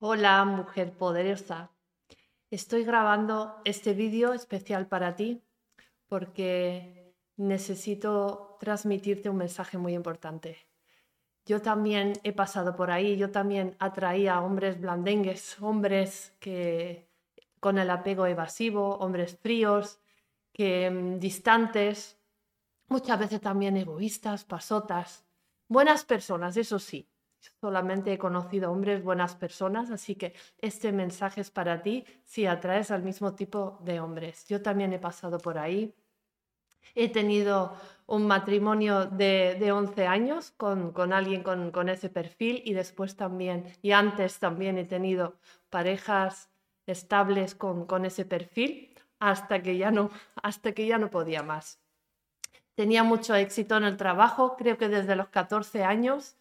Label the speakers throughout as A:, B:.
A: Hola, mujer poderosa. Estoy grabando este vídeo especial para ti porque necesito transmitirte un mensaje muy importante. Yo también he pasado por ahí, yo también atraía a hombres blandengues, hombres que con el apego evasivo, hombres fríos, que mm, distantes, muchas veces también egoístas, pasotas, buenas personas, eso sí, Solamente he conocido hombres buenas personas, así que este mensaje es para ti si atraes al mismo tipo de hombres. Yo también he pasado por ahí. He tenido un matrimonio de, de 11 años con, con alguien con, con, ese perfil y después también, y antes también he tenido parejas estables con, con ese perfil hasta que, ya no, hasta que ya no podía más. Tenía mucho éxito en el trabajo, creo que desde los 14 años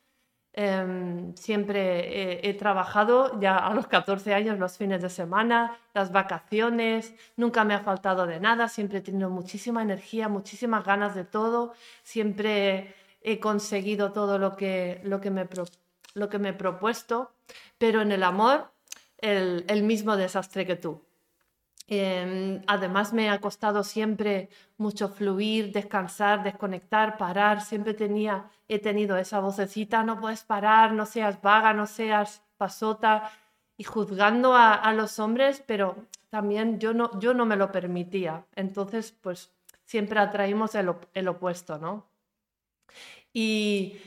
A: Em, siempre he, trabajado ya a los 14 años los fines de semana, las vacaciones, nunca me ha faltado de nada, siempre he tenido muchísima energía, muchísimas ganas de todo, siempre he conseguido todo lo que, lo que, me, lo que me he propuesto, pero en el amor el mismo desastre que tú. Em, además me ha costado siempre mucho fluir, descansar, desconectar, parar. Siempre tenía, he tenido esa vocecita, no puedes parar, no seas vaga, no seas pasota, y juzgando a, los hombres, pero también yo no, yo no me lo permitía. Entonces, pues siempre atraímos el, el opuesto, ¿no? Y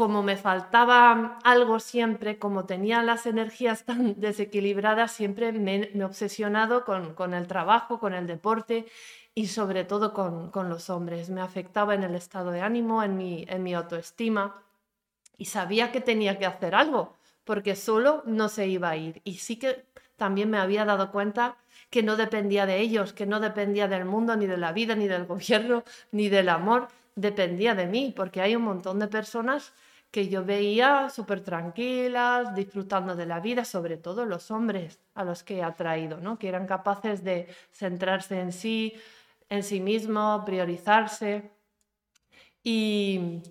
A: como me faltaba algo siempre, como tenía las energías tan desequilibradas, siempre me, he obsesionado con, el trabajo, con el deporte y sobre todo con, los hombres. Me afectaba en el estado de ánimo, en mi, en mi autoestima y sabía que tenía que hacer algo porque solo no se iba a ir. Y sí que también me había dado cuenta que no dependía de ellos, que no dependía del mundo, ni de la vida, ni del gobierno, ni del amor, dependía de mí, porque hay un montón de personas que yo veía súper tranquilas, disfrutando de la vida, sobre todo los hombres a los que he atraído, ¿no? que eran capaces de centrarse en sí, en sí mismo, priorizarse. Y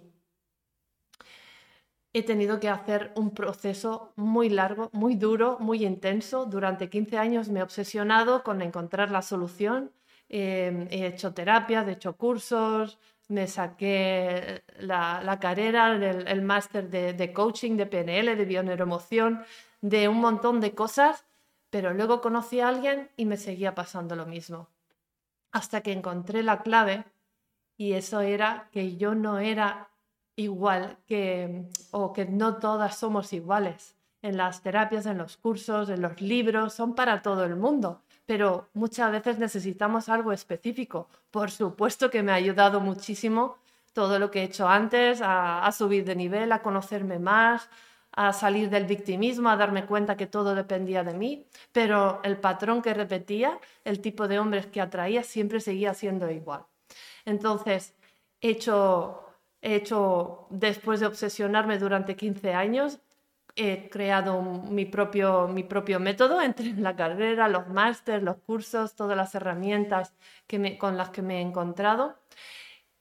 A: he tenido que hacer un proceso muy largo, muy duro, muy intenso. Durante 15 años me he obsesionado con encontrar la solución. Eh, he hecho terapias, he hecho cursos, me saqué la, carrera, el, máster de, coaching, de PNL, de bioneuromoción, de un montón de cosas, pero luego conocí a alguien y me seguía pasando lo mismo. Hasta que encontré la clave y eso era que yo no era igual que, o que no todas somos iguales. En las terapias, en los cursos, en los libros, son para todo el mundo pero muchas veces necesitamos algo específico. Por supuesto que me ha ayudado muchísimo todo lo que he hecho antes, a, subir de nivel, a conocerme más, a salir del victimismo, a darme cuenta que todo dependía de mí, pero el patrón que repetía, el tipo de hombres que atraía, siempre seguía siendo igual. Entonces, he hecho, he hecho después de obsesionarme durante 15 años, he creado mi propio, mi propio método entre la carrera, los másteres, los cursos, todas las herramientas que con las que me he encontrado.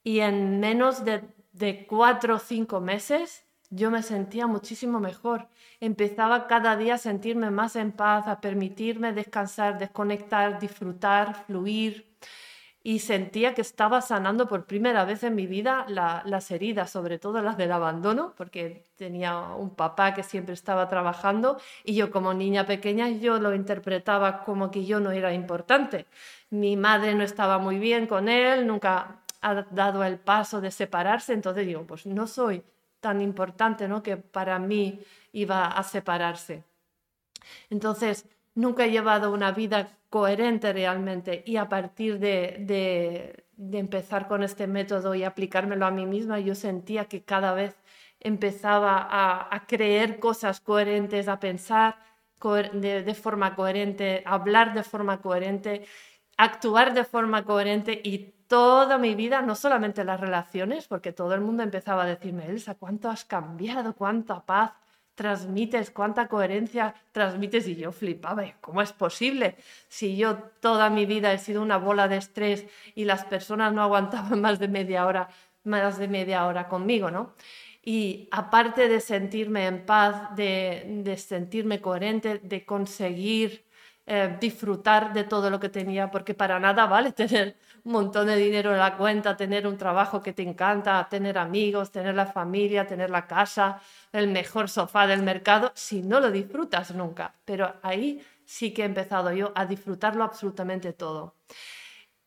A: Y en menos de, de cuatro o cinco meses yo me sentía muchísimo mejor. Empezaba cada día a sentirme más en paz, a permitirme descansar, desconectar, disfrutar, fluir y sentía que estaba sanando por primera vez en mi vida las heridas, sobre todo las del abandono, porque tenía un papá que siempre estaba trabajando y yo como niña pequeña yo lo interpretaba como que yo no era importante. Mi madre no estaba muy bien con él, nunca ha dado el paso de separarse, entonces digo, pues no soy tan importante, ¿no? Que para mí iba a separarse. Entonces, nunca he llevado una vida coherente realmente y a partir de, empezar con este método y aplicármelo a mí misma, yo sentía que cada vez empezaba a, creer cosas coherentes, a pensar de, forma coherente, a hablar de forma coherente, actuar de forma coherente y toda mi vida, no solamente las relaciones, porque todo el mundo empezaba a decirme, Elsa, ¿cuánto has cambiado? ¿Cuánta paz? Transmites, cuánta coherencia transmites y yo flipaba, ¿cómo es posible? Si yo toda mi vida he sido una bola de estrés y las personas no aguantaban más de media hora, más de media hora conmigo, ¿no? y aparte de sentirme en paz, de, sentirme coherente, de conseguir eh, disfrutar de todo lo que tenía, porque para nada vale tener montón de dinero en la cuenta, tener un trabajo que te encanta, tener amigos, tener la familia, tener la casa, el mejor sofá del mercado, si no lo disfrutas nunca. Pero ahí sí que he empezado yo a disfrutarlo absolutamente todo.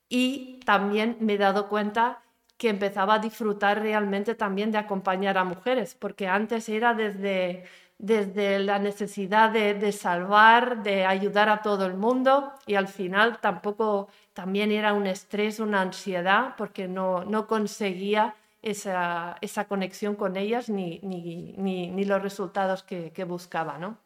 A: Y también me he dado cuenta que empezaba a disfrutar realmente también de acompañar a mujeres, porque antes era desde, desde la necesidad de, salvar, de ayudar a todo el mundo y al final tampoco también era un estrés, una ansiedad, porque no, no conseguía esa, esa, conexión con ellas ni, ni, ni, los resultados que, que buscaba. ¿no?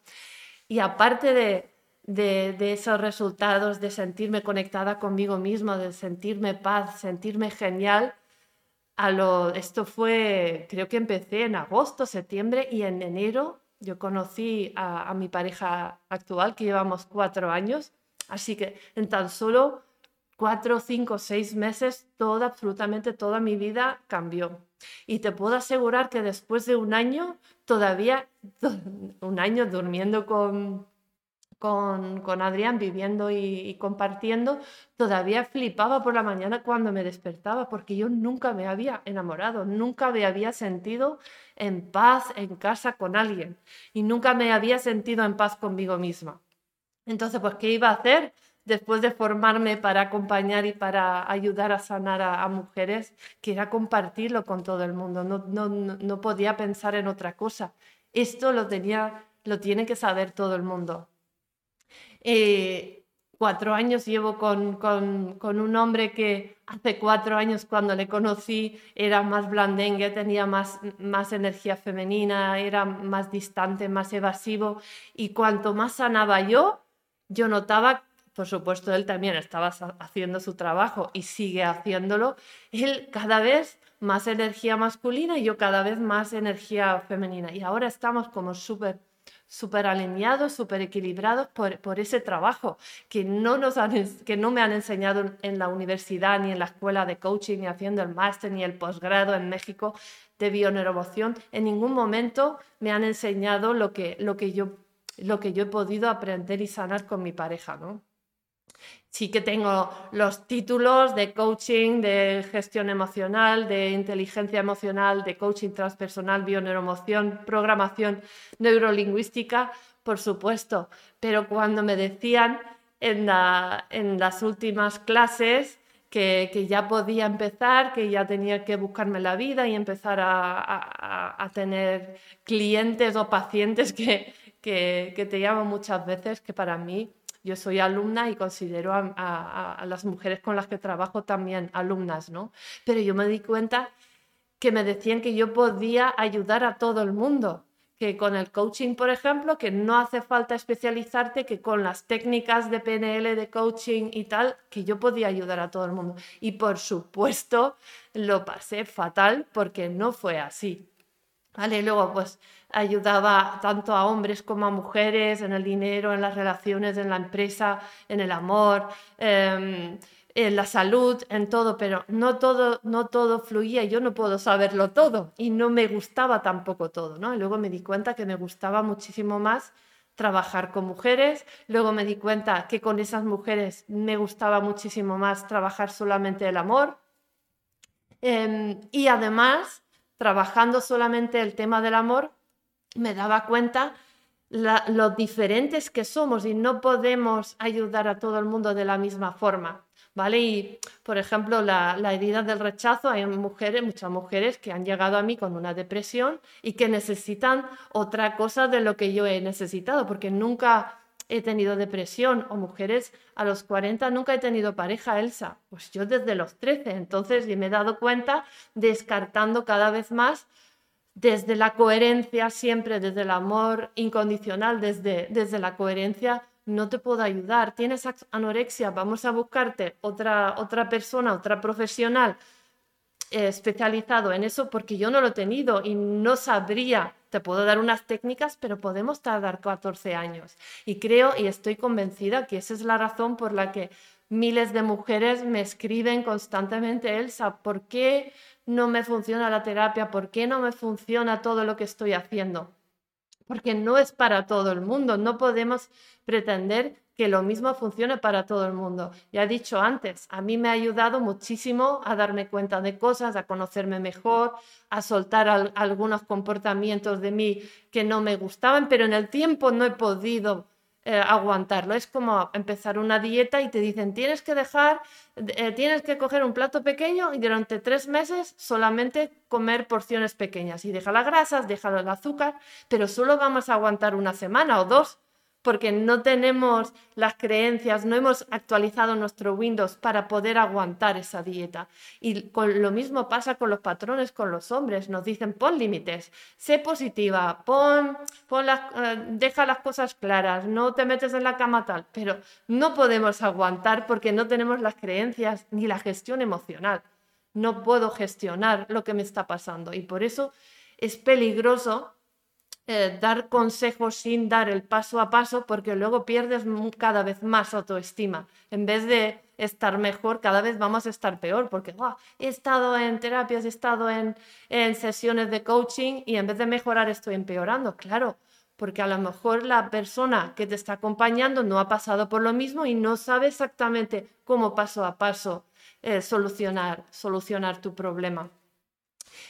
A: Y aparte de, de, de, esos resultados, de sentirme conectada conmigo misma, de sentirme paz, sentirme genial, a lo, esto fue, creo que empecé en agosto, septiembre y en enero yo conocí a, mi pareja actual, que llevamos cuatro años, así que en tan solo cuatro, cinco, seis meses, toda, absolutamente toda mi vida cambió. Y te puedo asegurar que después de un año, todavía, un año durmiendo con, con, Adrián viviendo y, compartiendo, todavía flipaba por la mañana cuando me despertaba, porque yo nunca me había enamorado, nunca me había sentido en paz en casa con alguien y nunca me había sentido en paz conmigo misma. Entonces, pues, ¿qué iba a hacer? Después de formarme para acompañar y para ayudar a sanar a, mujeres, que era compartirlo con todo el mundo. No, no, no podía pensar en otra cosa. Esto lo, tenía, lo tiene que saber todo el mundo. Eh, cuatro años llevo con, con, un hombre que hace cuatro años cuando le conocí era más blandengue, tenía más, más energía femenina, era más distante, más evasivo. Y cuanto más sanaba yo, yo notaba, por supuesto él también estaba haciendo su trabajo y sigue haciéndolo, él cada vez más energía masculina y yo cada vez más energía femenina. Y ahora estamos como súper súper alineados, súper equilibrados por, ese trabajo que no, nos que no me han enseñado en la universidad, ni en la escuela de coaching, ni haciendo el máster, ni el posgrado en México de bioneuromoción. En ningún momento me han enseñado lo que, lo que, yo, lo que yo he podido aprender y sanar con mi pareja. ¿no? Sí que tengo los títulos de coaching, de gestión emocional, de inteligencia emocional, de coaching transpersonal, bioneuromoción, programación neurolingüística, por supuesto. Pero cuando me decían en, las últimas clases que, ya podía empezar, que ya tenía que buscarme la vida y empezar a, tener clientes o pacientes que, que te llaman muchas veces, que para mí yo soy alumna y considero a, las mujeres con las que trabajo también alumnas, ¿no? Pero yo me di cuenta que me decían que yo podía ayudar a todo el mundo, que con el coaching, por ejemplo, que no hace falta especializarte, que con las técnicas de PNL, de coaching y tal, que yo podía ayudar a todo el mundo. Y por supuesto, lo pasé fatal porque no fue así. ¿Vale? Luego, pues ayudaba tanto a hombres como a mujeres en el dinero, en las relaciones, en la empresa, en el amor, em, en la salud, en todo, pero no todo, no todo fluía yo no puedo saberlo todo y no me gustaba tampoco todo, ¿no? Y luego me di cuenta que me gustaba muchísimo más trabajar con mujeres, luego me di cuenta que con esas mujeres me gustaba muchísimo más trabajar solamente el amor em, y además trabajando solamente el tema del amor, me daba cuenta lo diferentes que somos y no podemos ayudar a todo el mundo de la misma forma. ¿Vale? Y, por ejemplo, la, la, herida del rechazo, hay mujeres, muchas mujeres que han llegado a mí con una depresión y que necesitan otra cosa de lo que yo he necesitado, porque nunca he tenido depresión o mujeres a los 40 nunca he tenido pareja, Elsa. Pues yo desde los 13, entonces me he dado cuenta descartando cada vez más desde la coherencia, siempre desde el amor incondicional, desde, desde la coherencia, no te puedo ayudar. Tienes anorexia, vamos a buscarte otra, otra persona, otra profesional eh, especializado en eso porque yo no lo he tenido y no sabría te puedo dar unas técnicas, pero podemos tardar 14 años. Y creo y estoy convencida que esa es la razón por la que miles de mujeres me escriben constantemente, Elsa, ¿por qué no me funciona la terapia? ¿Por qué no me funciona todo lo que estoy haciendo? Porque no es para todo el mundo, no podemos pretender que lo mismo funcione para todo el mundo. Ya he dicho antes, a mí me ha ayudado muchísimo a darme cuenta de cosas, a conocerme mejor, a soltar algunos comportamientos de mí que no me gustaban, pero en el tiempo no he podido eh, aguantarlo. Es como empezar una dieta y te dicen, tienes que dejar, eh, tienes que coger un plato pequeño y durante tres meses solamente comer porciones pequeñas y deja las grasas, deja el azúcar, pero solo vamos a aguantar una semana o dos porque no tenemos las creencias, no hemos actualizado nuestro Windows para poder aguantar esa dieta. Y lo mismo pasa con los patrones, con los hombres. Nos dicen, pon límites, sé positiva, pon, pon eh, deja las cosas claras, no te metes en la cama tal. Pero no podemos aguantar porque no tenemos las creencias ni la gestión emocional. No puedo gestionar lo que me está pasando. Y por eso es peligroso eh, dar consejos sin dar el paso a paso porque luego pierdes cada vez más autoestima. En vez de estar mejor, cada vez vamos a estar peor porque he estado en terapias, he estado en, en sesiones de coaching y en vez de mejorar estoy empeorando. Claro, porque a lo mejor la persona que te está acompañando no ha pasado por lo mismo y no sabe exactamente cómo paso a paso eh, solucionar, solucionar tu problema.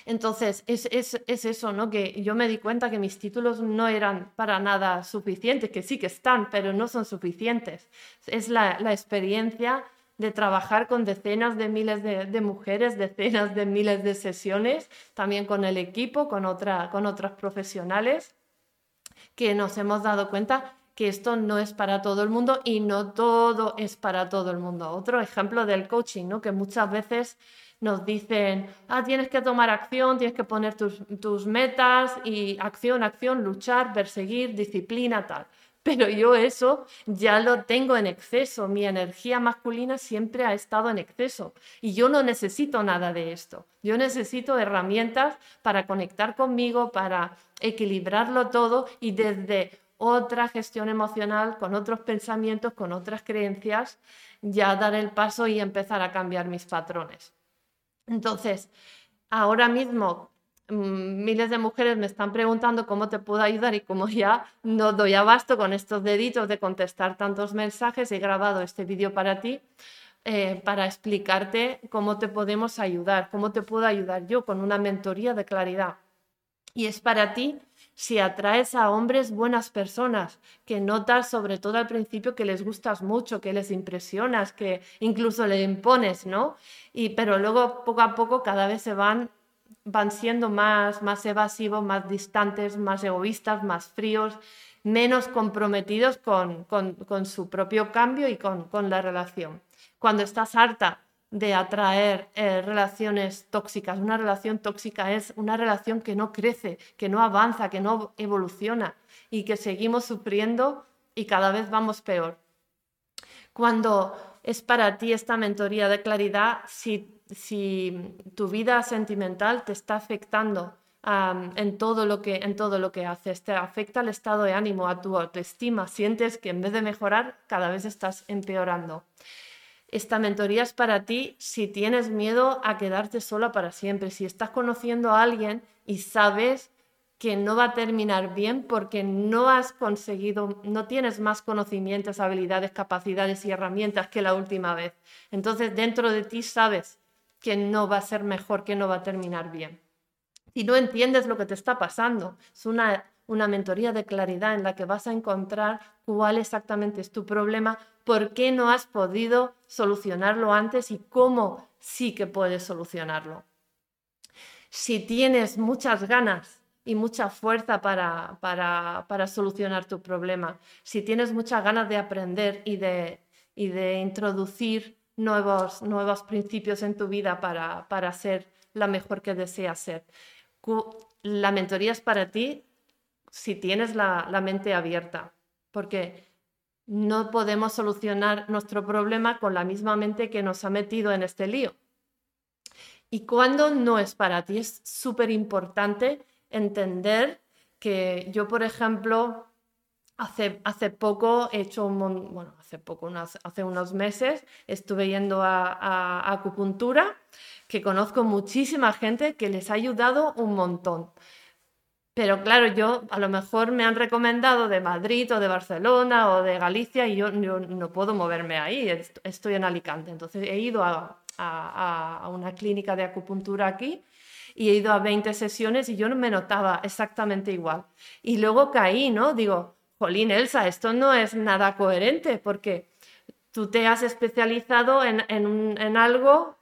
A: Entonces, es, eso, ¿no? Que yo me di cuenta que mis títulos no eran para nada suficientes, que sí que están, pero no son suficientes. Es la, experiencia de trabajar con decenas de miles de, mujeres, decenas de miles de sesiones, también con el equipo, con, otra, con otros profesionales, que nos hemos dado cuenta que esto no es para todo el mundo y no todo es para todo el mundo. Otro ejemplo del coaching, ¿no? que muchas veces nos dicen, ah, tienes que tomar acción, tienes que poner tus, metas y acción, acción, luchar, perseguir, disciplina, tal. Pero yo eso ya lo tengo en exceso, mi energía masculina siempre ha estado en exceso y yo no necesito nada de esto. Yo necesito herramientas para conectar conmigo, para equilibrarlo todo y desde otra gestión emocional, con otros pensamientos, con otras creencias, ya dar el paso y empezar a cambiar mis patrones. Entonces, ahora mismo mm, miles de mujeres me están preguntando cómo te puedo ayudar y como ya no doy abasto con estos deditos de contestar tantos mensajes, he grabado este vídeo para ti. Eh, para explicarte cómo te podemos ayudar, cómo te puedo ayudar yo con una mentoría de claridad. Y es para ti si atraes a hombres buenas personas, que notas sobre todo al principio que les gustas mucho, que les impresionas, que incluso le impones, ¿no? Y pero luego poco a poco cada vez se van van siendo más más evasivos, más distantes, más egoístas, más fríos, menos comprometidos con, con, su propio cambio y con, con la relación. Cuando estás harta de atraer eh, relaciones tóxicas. Una relación tóxica es una relación que no crece, que no avanza, que no evoluciona y que seguimos sufriendo y cada vez vamos peor. Cuando es para ti esta mentoría de claridad, si, si tu vida sentimental te está afectando en, todo lo que, en todo lo que haces, te afecta el estado de ánimo, a tu autoestima, sientes que en vez de mejorar, cada vez estás empeorando. Esta mentoría es para ti si tienes miedo a quedarte sola para siempre, si estás conociendo a alguien y sabes que no va a terminar bien porque no has conseguido, no tienes más conocimientos, habilidades, capacidades y herramientas que la última vez. Entonces dentro de ti sabes que no va a ser mejor, que no va a terminar bien. Si no entiendes lo que te está pasando, es una una mentoría de claridad en la que vas a encontrar cuál exactamente es tu problema, por qué no has podido solucionarlo antes y cómo sí que puedes solucionarlo. Si tienes muchas ganas y mucha fuerza para, para, solucionar tu problema, si tienes muchas ganas de aprender y de, y de introducir nuevos, nuevos principios en tu vida para, para ser la mejor que deseas ser, la mentoría es para ti si tienes la, mente abierta, porque no podemos solucionar nuestro problema con la misma mente que nos ha metido en este lío. Y cuando no es para ti, es súper importante entender que yo, por ejemplo, hace, hace poco he hecho un, bueno, hace poco, hace unos meses estuve yendo a, acupuntura, que conozco muchísima gente que les ha ayudado un montón. Pero claro, yo a lo mejor me han recomendado de Madrid o de Barcelona o de Galicia y yo, no puedo moverme ahí, estoy en Alicante. Entonces he ido a, una clínica de acupuntura aquí y he ido a 20 sesiones y yo no me notaba exactamente igual. Y luego caí, ¿no? Digo, jolín, Elsa, esto no es nada coherente porque tú te has especializado en, en, algo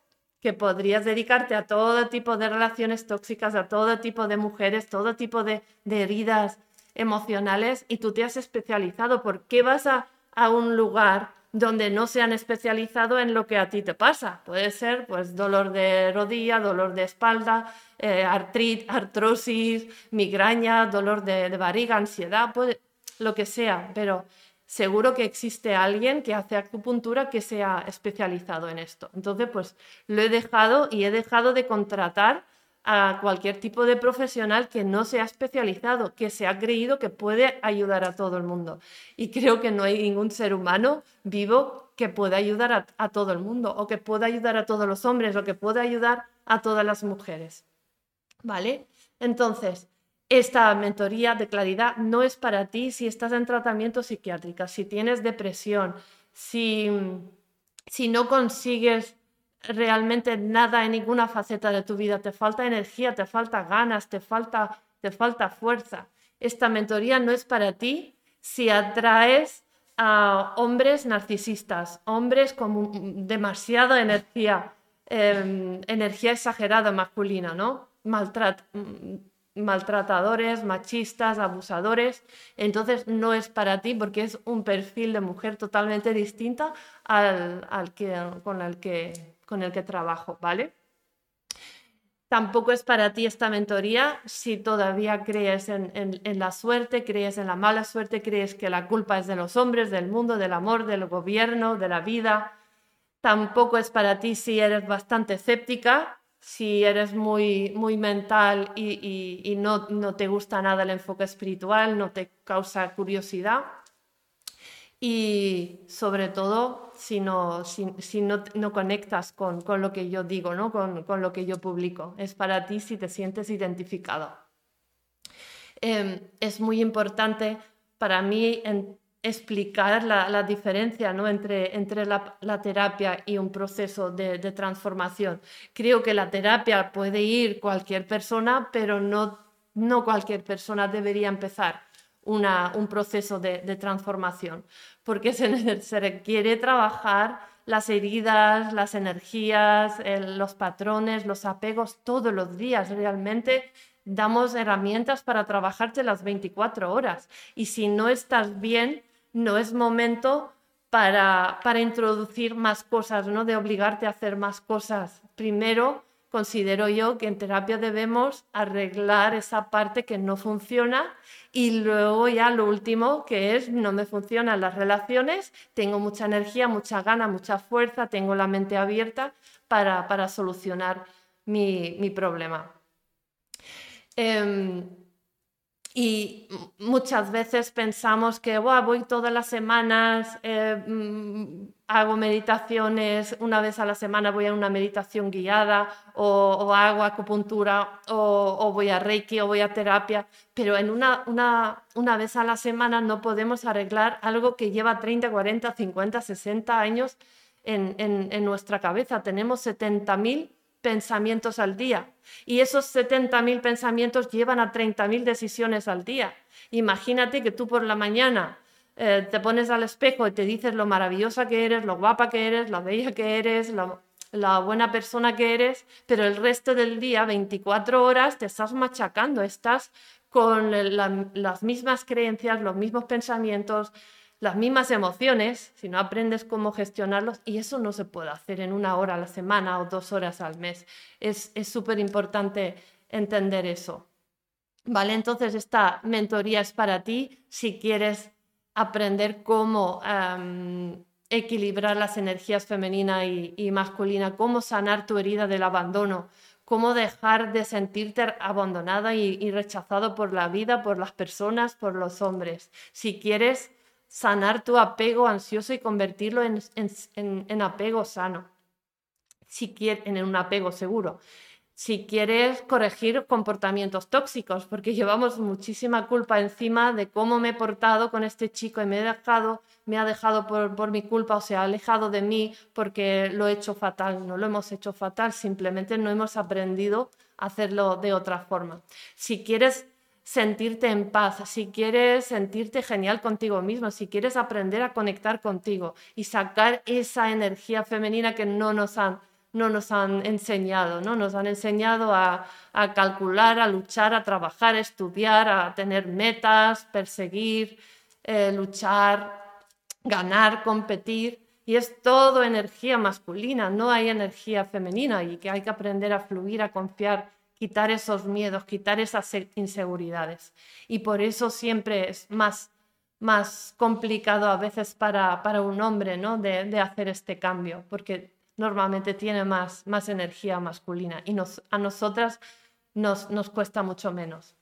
A: que podrías dedicarte a todo tipo de relaciones tóxicas, a todo tipo de mujeres, todo tipo de, heridas emocionales y tú te has especializado. ¿Por qué vas a, a un lugar donde no se han especializado en lo que a ti te pasa? Puede ser pues dolor de rodilla, dolor de espalda, eh, artrosis, migraña, dolor de, de barriga, ansiedad, lo que sea, pero seguro que existe alguien que hace acupuntura que sea especializado en esto. Entonces, pues lo he dejado y he dejado de contratar a cualquier tipo de profesional que no sea especializado, que se ha creído que puede ayudar a todo el mundo. Y creo que no hay ningún ser humano vivo que pueda ayudar a, a todo el mundo, o que pueda ayudar a todos los hombres, o que pueda ayudar a todas las mujeres. ¿Vale? Entonces, esta mentoría de claridad no es para ti si estás en tratamiento psiquiátrico, si tienes depresión, si, si no consigues realmente nada en ninguna faceta de tu vida, te falta energía, te falta ganas, te falta, te falta fuerza. Esta mentoría no es para ti si atraes a hombres narcisistas, hombres con demasiada energía, em, energía exagerada masculina, ¿no? Maltrat maltratadores, machistas, abusadores, entonces no es para ti porque es un perfil de mujer totalmente distinta al, que, con, el que, con el que trabajo, ¿vale? Tampoco es para ti esta mentoría si todavía crees en, en, la suerte, crees en la mala suerte, crees que la culpa es de los hombres, del mundo, del amor, del gobierno, de la vida. Tampoco es para ti si eres bastante escéptica si eres muy, muy mental y, no, te gusta nada el enfoque espiritual, no te causa curiosidad. Y sobre todo, si no, si, no, conectas con, lo que yo digo, ¿no? Con, con, lo que yo publico. Es para ti si te sientes identificado. Em, es muy importante para mí explicar la, diferencia ¿no? entre, entre la, terapia y un proceso de, transformación. Creo que la terapia puede ir cualquier persona, pero no, no cualquier persona debería empezar una, un proceso de, transformación, porque se, se, requiere trabajar las heridas, las energías, los patrones, los apegos todos los días. Realmente damos herramientas para trabajarte las 24 horas. Y si no estás bien, no es momento para, para introducir más cosas, ¿no? de obligarte a hacer más cosas. Primero, considero yo que en terapia debemos arreglar esa parte que no funciona y luego ya lo último que es no me funcionan las relaciones, tengo mucha energía, mucha gana, mucha fuerza, tengo la mente abierta para, para solucionar mi, mi problema. Em, y muchas veces pensamos que voy todas las semanas, eh, mm, hago meditaciones, una vez a la semana voy a una meditación guiada o, hago acupuntura o, voy a Reiki o voy a terapia, pero en una, una, una vez a la semana no podemos arreglar algo que lleva 30, 40, 50, 60 años en, en, en nuestra cabeza. Tenemos 70.000 pensamientos al día. Y esos 70.000 pensamientos llevan a 30.000 decisiones al día. Imagínate que tú por la mañana eh, te pones al espejo y te dices lo maravillosa que eres, lo guapa que eres, lo bella que eres, la buena persona que eres, pero el resto del día, 24 horas, te estás machacando, estás con las mismas creencias, los mismos pensamientos, las mismas emociones, si no aprendes cómo gestionarlos, y eso no se puede hacer en una hora a la semana o dos horas al mes. Es súper importante entender eso. ¿Vale? Entonces esta mentoría es para ti si quieres aprender cómo equilibrar las energías femenina y, y masculina, cómo sanar tu herida del abandono, cómo dejar de sentirte abandonada y, rechazado por la vida, por las personas, por los hombres. Si quieres sanar tu apego ansioso y convertirlo en, apego sano, si quieres, en un apego seguro si quieres corregir comportamientos tóxicos, porque llevamos muchísima culpa encima de cómo me he portado con este chico y me he dejado, me ha dejado por, por mi culpa o se ha alejado de mí porque lo he hecho fatal. No lo hemos hecho fatal, simplemente no hemos aprendido a hacerlo de otra forma. Si quieres sentirte en paz, si quieres sentirte genial contigo mismo, si quieres aprender a conectar contigo y sacar esa energía femenina que no nos han no nos han enseñado, ¿no? Nos han enseñado a, calcular, a luchar, a trabajar, a estudiar, a tener metas, perseguir, eh, luchar, ganar, competir. Y es todo energía masculina, no hay energía femenina y que hay que aprender a fluir, a confiar, quitar esos miedos, quitar esas inseguridades. Y por eso siempre es más, más complicado a veces para, para un hombre ¿no? de, de hacer este cambio, porque normalmente tiene más, más energía masculina y a nosotras nos, nos cuesta mucho menos.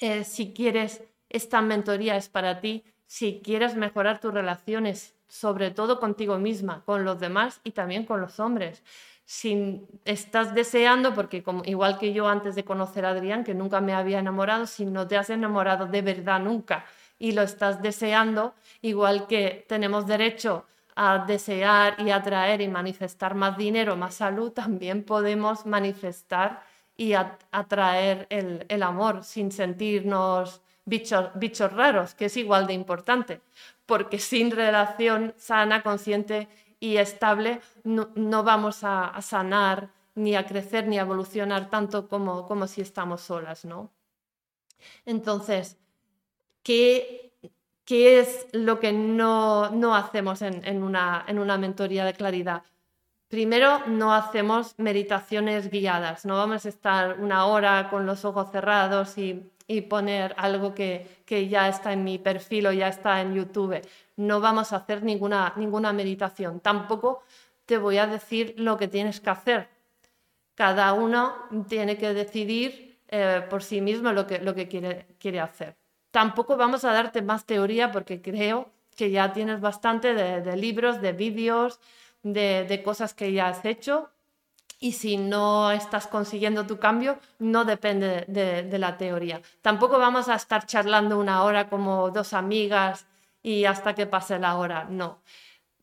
A: Eh, si quieres, esta mentoría es para ti, si quieres mejorar tus relaciones, sobre todo contigo misma, con los demás y también con los hombres. Si estás deseando, porque como, igual que yo antes de conocer a Adrián, que nunca me había enamorado, si no te has enamorado de verdad nunca y lo estás deseando, igual que tenemos derecho a desear y atraer y manifestar más dinero, más salud, también podemos manifestar y atraer el, amor sin sentirnos bichos, bichos raros, que es igual de importante, porque sin relación sana, consciente y estable no, vamos a, sanar ni a crecer ni a evolucionar tanto como, como si estamos solas, ¿no? Entonces, ¿qué ¿Qué es lo que no, hacemos en, una, en una mentoría de claridad? Primero, no hacemos meditaciones guiadas, no vamos a estar una hora con los ojos cerrados y, poner algo que, ya está en mi perfil o ya está en YouTube. No vamos a hacer ninguna, ninguna meditación. Tampoco te voy a decir lo que tienes que hacer. Cada uno tiene que decidir eh, por sí mismo lo que, lo que quiere, quiere hacer. Tampoco vamos a darte más teoría porque creo que ya tienes bastante de, libros, de vídeos, de, cosas que ya has hecho y si no estás consiguiendo tu cambio, no depende de, la teoría. Tampoco vamos a estar charlando una hora como dos amigas y hasta que pase la hora, no.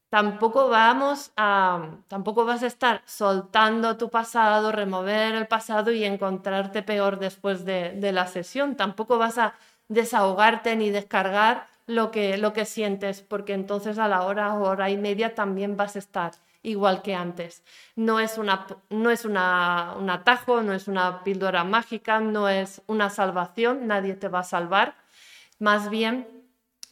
A: Tampoco vamos a, tampoco vas a estar soltando tu pasado, remover el pasado y encontrarte peor después de la sesión. Tampoco vas a desahogarte ni descargar lo que, lo que sientes, porque entonces a la hora o hora y media también vas a estar igual que antes. No es, una, no es un atajo, no es una píldora mágica, no es una salvación, nadie te va a salvar. Más bien,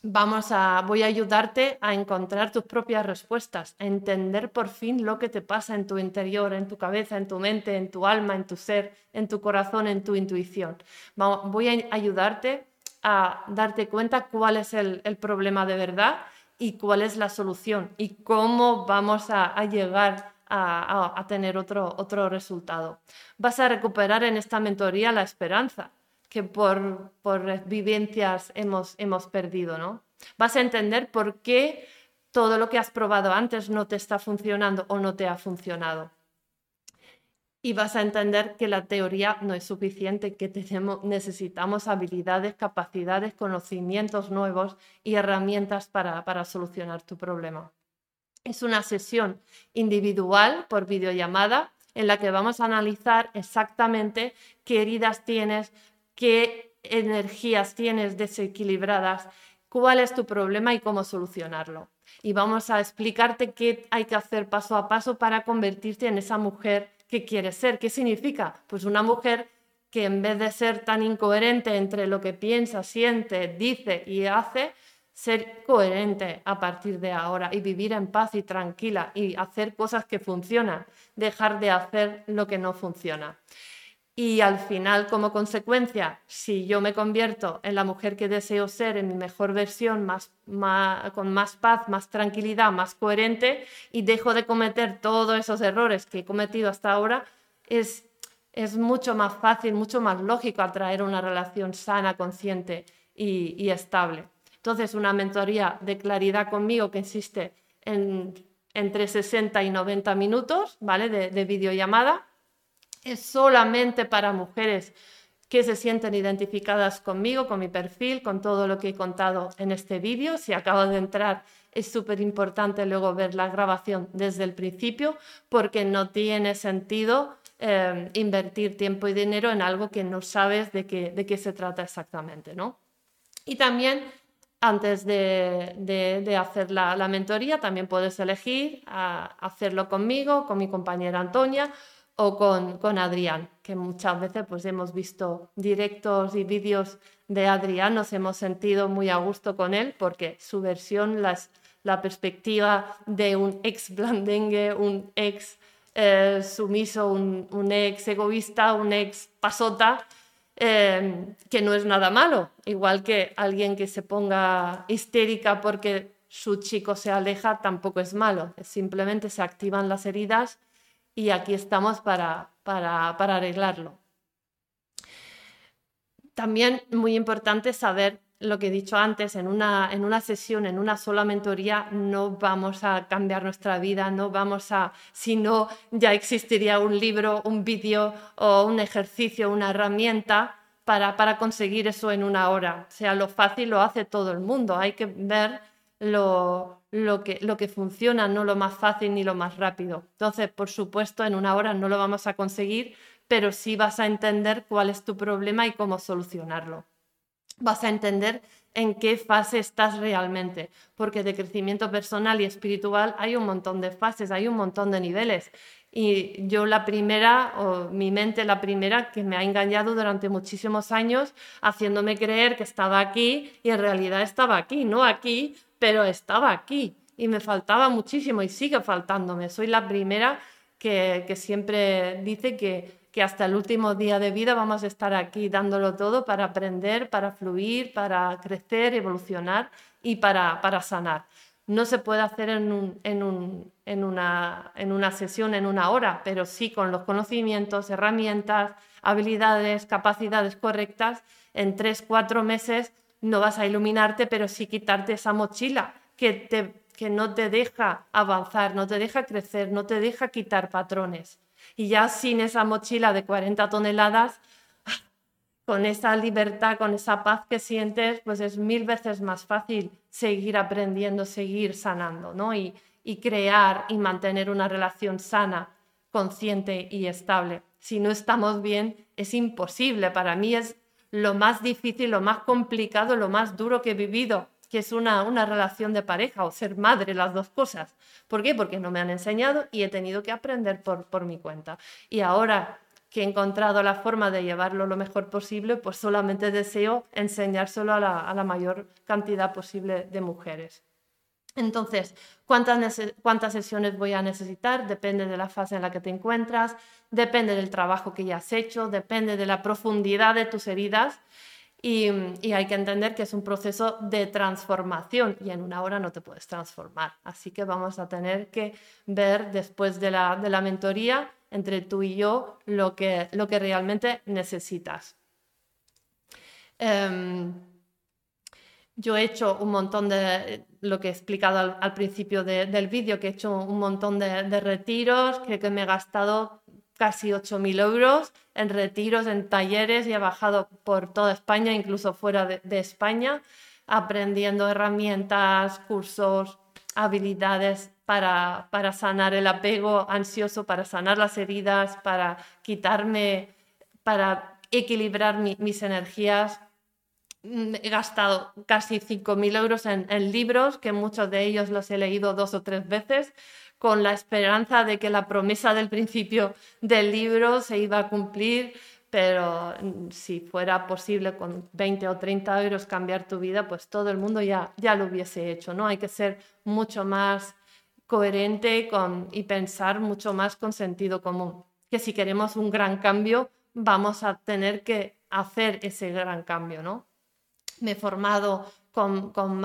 A: vamos a, voy a ayudarte a encontrar tus propias respuestas, a entender por fin lo que te pasa en tu interior, en tu cabeza, en tu mente, en tu alma, en tu ser, en tu corazón, en tu intuición. Voy a ayudarte a darte cuenta cuál es el, problema de verdad y cuál es la solución y cómo vamos a, llegar a, tener otro, otro resultado. Vas a recuperar en esta mentoría la esperanza que por, por vivencias hemos, hemos perdido, ¿no? Vas a entender por qué todo lo que has probado antes no te está funcionando o no te ha funcionado y vas a entender que la teoría no es suficiente, que tenemos, necesitamos habilidades, capacidades, conocimientos nuevos y herramientas para, para solucionar tu problema. Es una sesión individual por videollamada en la que vamos a analizar exactamente qué heridas tienes, qué energías tienes desequilibradas, cuál es tu problema y cómo solucionarlo. Y vamos a explicarte qué hay que hacer paso a paso para convertirte en esa mujer qué quiere ser. ¿Qué significa? Pues una mujer que en vez de ser tan incoherente entre lo que piensa, siente, dice y hace, ser coherente a partir de ahora y vivir en paz y tranquila y hacer cosas que funcionan, dejar de hacer lo que no funciona. Y al final, como consecuencia, si yo me convierto en la mujer que deseo ser, en mi mejor versión, más, con más paz, más tranquilidad, más coherente, y dejo de cometer todos esos errores que he cometido hasta ahora, es mucho más fácil, mucho más lógico atraer una relación sana, consciente y, estable. Entonces, una mentoría de claridad conmigo que existe en, entre 60 y 90 minutos, ¿vale? De, de videollamada. Es solamente para mujeres que se sienten identificadas conmigo, con mi perfil, con todo lo que he contado en este vídeo. Si acabo de entrar, es súper importante luego ver la grabación desde el principio porque no tiene sentido eh, invertir tiempo y dinero en algo que no sabes de qué, de qué se trata exactamente. ¿no? Y también antes de, hacer la, mentoría, también puedes elegir hacerlo conmigo, con mi compañera Antonia o con, con, Adrián, que muchas veces pues, hemos visto directos y vídeos de Adrián, nos hemos sentido muy a gusto con él porque su versión, las, la perspectiva de un ex blandengue, un ex eh, sumiso, un, un, ex egoísta, un ex pasota, eh, que no es nada malo, igual que alguien que se ponga histérica porque su chico se aleja, tampoco es malo, simplemente se activan las heridas y aquí estamos para, para, arreglarlo. También muy importante saber lo que he dicho antes, en una, en una sesión, en una sola mentoría, no vamos a cambiar nuestra vida, no vamos a, si no, ya existiría un libro, un vídeo o un ejercicio, una herramienta para, para conseguir eso en una hora. O sea, lo fácil lo hace todo el mundo, hay que ver lo, lo que, lo que funciona, no lo más fácil ni lo más rápido. Entonces, por supuesto, en una hora no lo vamos a conseguir, pero sí vas a entender cuál es tu problema y cómo solucionarlo. Vas a entender en qué fase estás realmente, porque de crecimiento personal y espiritual hay un montón de fases, hay un montón de niveles. Y yo la primera, o mi mente la primera, que me ha engañado durante muchísimos años, haciéndome creer que estaba aquí y en realidad estaba aquí, no aquí, pero estaba aquí y me faltaba muchísimo y sigue faltándome. Soy la primera que, siempre dice que, que hasta el último día de vida vamos a estar aquí dándolo todo para aprender, para fluir, para crecer, evolucionar y para, para sanar. No se puede hacer en, un, en, un, en, una, en una sesión, en una hora, pero sí con los conocimientos, herramientas, habilidades, capacidades correctas, en tres, cuatro meses no vas a iluminarte, pero sí quitarte esa mochila que, te, que no te deja avanzar, no te deja crecer, no te deja quitar patrones. Y ya sin esa mochila de 40 toneladas, con esa libertad, con esa paz que sientes, pues es mil veces más fácil seguir aprendiendo, seguir sanando, ¿no? Y, y crear y mantener una relación sana, consciente y estable. Si no estamos bien, es imposible. Para mí es lo más difícil, lo más complicado, lo más duro que he vivido, que es una, una relación de pareja o ser madre, las dos cosas. ¿Por qué? Porque no me han enseñado y he tenido que aprender por, por mi cuenta. Y ahora que he encontrado la forma de llevarlo lo mejor posible, pues solamente deseo enseñárselo a la, a la mayor cantidad posible de mujeres. Entonces, ¿cuántas, ¿cuántas, sesiones voy a necesitar? Depende de la fase en la que te encuentras, depende del trabajo que ya has hecho, depende de la profundidad de tus heridas y, hay que entender que es un proceso de transformación y en una hora no te puedes transformar. Así que vamos a tener que ver después de la, mentoría entre tú y yo lo que, lo que realmente necesitas. Em, yo he hecho un montón de, lo que he explicado al, principio del vídeo, que he hecho un montón de, retiros, que, que, me he gastado casi 8.000 euros en retiros, en talleres y he bajado por toda España, incluso fuera de, España, aprendiendo herramientas, cursos, habilidades para, para, sanar el apego ansioso, para sanar las heridas, para quitarme, para equilibrar mis energías he gastado casi 5.000 euros en, libros, que muchos de ellos los he leído dos o tres veces, con la esperanza de que la promesa del principio del libro se iba a cumplir, pero mm, si fuera posible con 20 o 30 euros cambiar tu vida, pues todo el mundo ya, ya lo hubiese hecho, ¿no? Hay que ser mucho más coherente con, y pensar mucho más con sentido común, que si queremos un gran cambio, vamos a tener que hacer ese gran cambio, ¿no? Me he formado con, con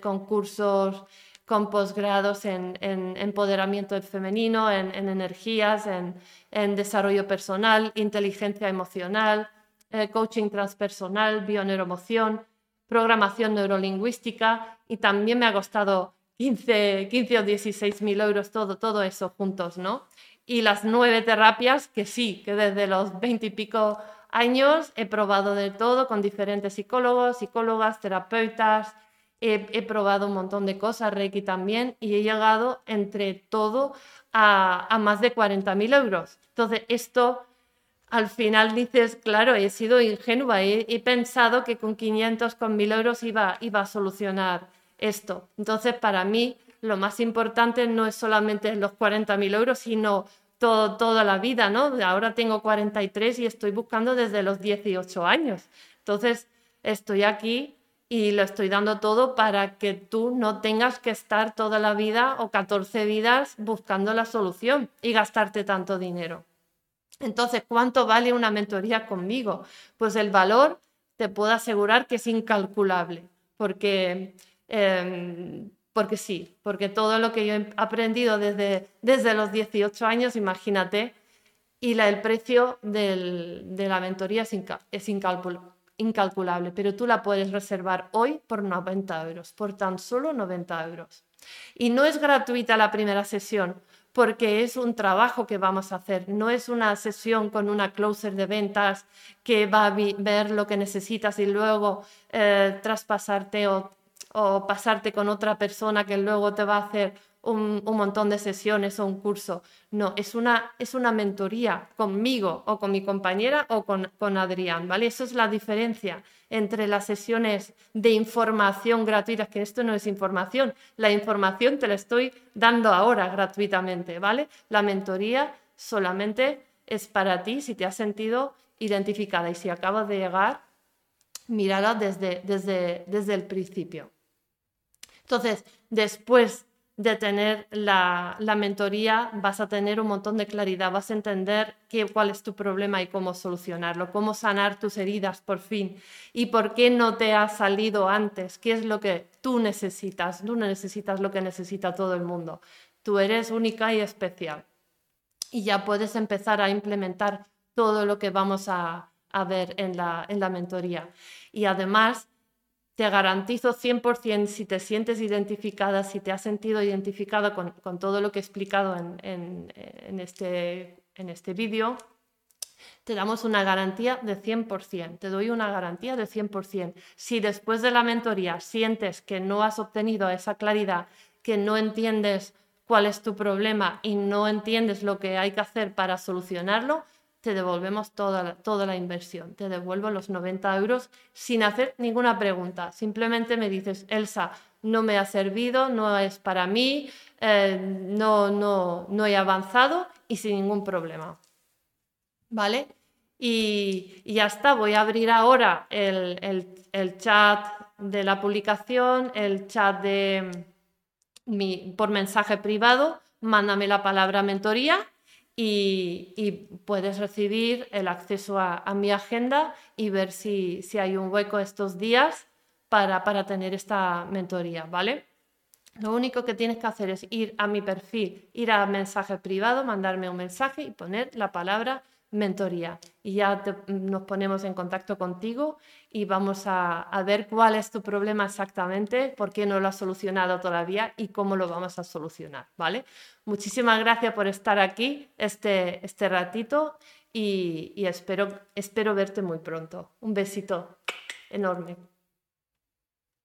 A: con cursos, con posgrados en, empoderamiento femenino, en, energías, en, desarrollo personal, inteligencia emocional, eh, coaching transpersonal, bioneuromoción, programación neurolingüística y también me ha costado 15, 15 o 16 mil euros todo, todo eso juntos, ¿no? Y las nueve terapias que sí, que desde los 20 y pico años he probado de todo con diferentes psicólogos, psicólogas, terapeutas, he, probado un montón de cosas, Reiki también, y he llegado entre todo a, más de 40.000 euros. Entonces, esto al final dices, claro, he sido ingenua, he, he pensado que con 500, con 1.000 euros iba, iba a solucionar esto. Entonces, para mí, lo más importante no es solamente los 40.000 euros, sino todo, toda la vida, ¿no? Ahora tengo 43 y estoy buscando desde los 18 años. Entonces, estoy aquí y lo estoy dando todo para que tú no tengas que estar toda la vida o 14 vidas buscando la solución y gastarte tanto dinero. Entonces, ¿cuánto vale una mentoría conmigo? Pues el valor te puedo asegurar que es incalculable, porque, em, porque sí, porque todo lo que yo he aprendido desde, desde los 18 años, imagínate, y la, el precio de la mentoría es, incalculable incalculable, pero tú la puedes reservar hoy por 90 euros, por tan solo 90 euros. Y no es gratuita la primera sesión, porque es un trabajo que vamos a hacer, no es una sesión con una closer de ventas que va a ver lo que necesitas y luego eh, traspasarte o, o pasarte con otra persona que luego te va a hacer un, montón de sesiones o un curso. No, es una, es una mentoría conmigo o con mi compañera o con, con Adrián, ¿vale? Eso es la diferencia entre las sesiones de información gratuitas, que esto no es información, la información te la estoy dando ahora gratuitamente, ¿vale? La mentoría solamente es para ti si te has sentido identificada y si acabas de llegar, mírala desde, desde, desde el principio. Entonces, después de tener la, mentoría vas a tener un montón de claridad, vas a entender qué, cuál es tu problema y cómo solucionarlo, cómo sanar tus heridas por fin y por qué no te ha salido antes, qué es lo que tú necesitas, tú no necesitas lo que necesita todo el mundo, tú eres única y especial. Y ya puedes empezar a implementar todo lo que vamos a, ver en la, en la mentoría. Y además te garantizo 100% si te sientes identificada, si te has sentido identificada con, todo lo que he explicado en, este, en este vídeo, te damos una garantía de 100%, te doy una garantía de 100%. Si después de la mentoría sientes que no has obtenido esa claridad, que no entiendes cuál es tu problema y no entiendes lo que hay que hacer para solucionarlo, te devolvemos toda la, toda la inversión. Te devuelvo los 90 euros sin hacer ninguna pregunta. Simplemente me dices, Elsa, no me ha servido, no es para mí, eh, no, no, no he avanzado y sin ningún problema. ¿Vale? Y, ya está, voy a abrir ahora el, el, chat de la publicación, el chat de mi, por mensaje privado, mándame la palabra mentoría y, puedes recibir el acceso a, mi agenda y ver si, hay un hueco estos días para, para tener esta mentoría, ¿vale? Lo único que tienes que hacer es ir a mi perfil, ir a mensaje privado, mandarme un mensaje y poner la palabra mentoría. Y ya nos ponemos en contacto contigo y vamos a, ver cuál es tu problema exactamente, por qué no lo has solucionado todavía y cómo lo vamos a solucionar, ¿vale? Muchísimas gracias por estar aquí este, este ratito y, y espero, espero verte muy pronto. Un besito enorme.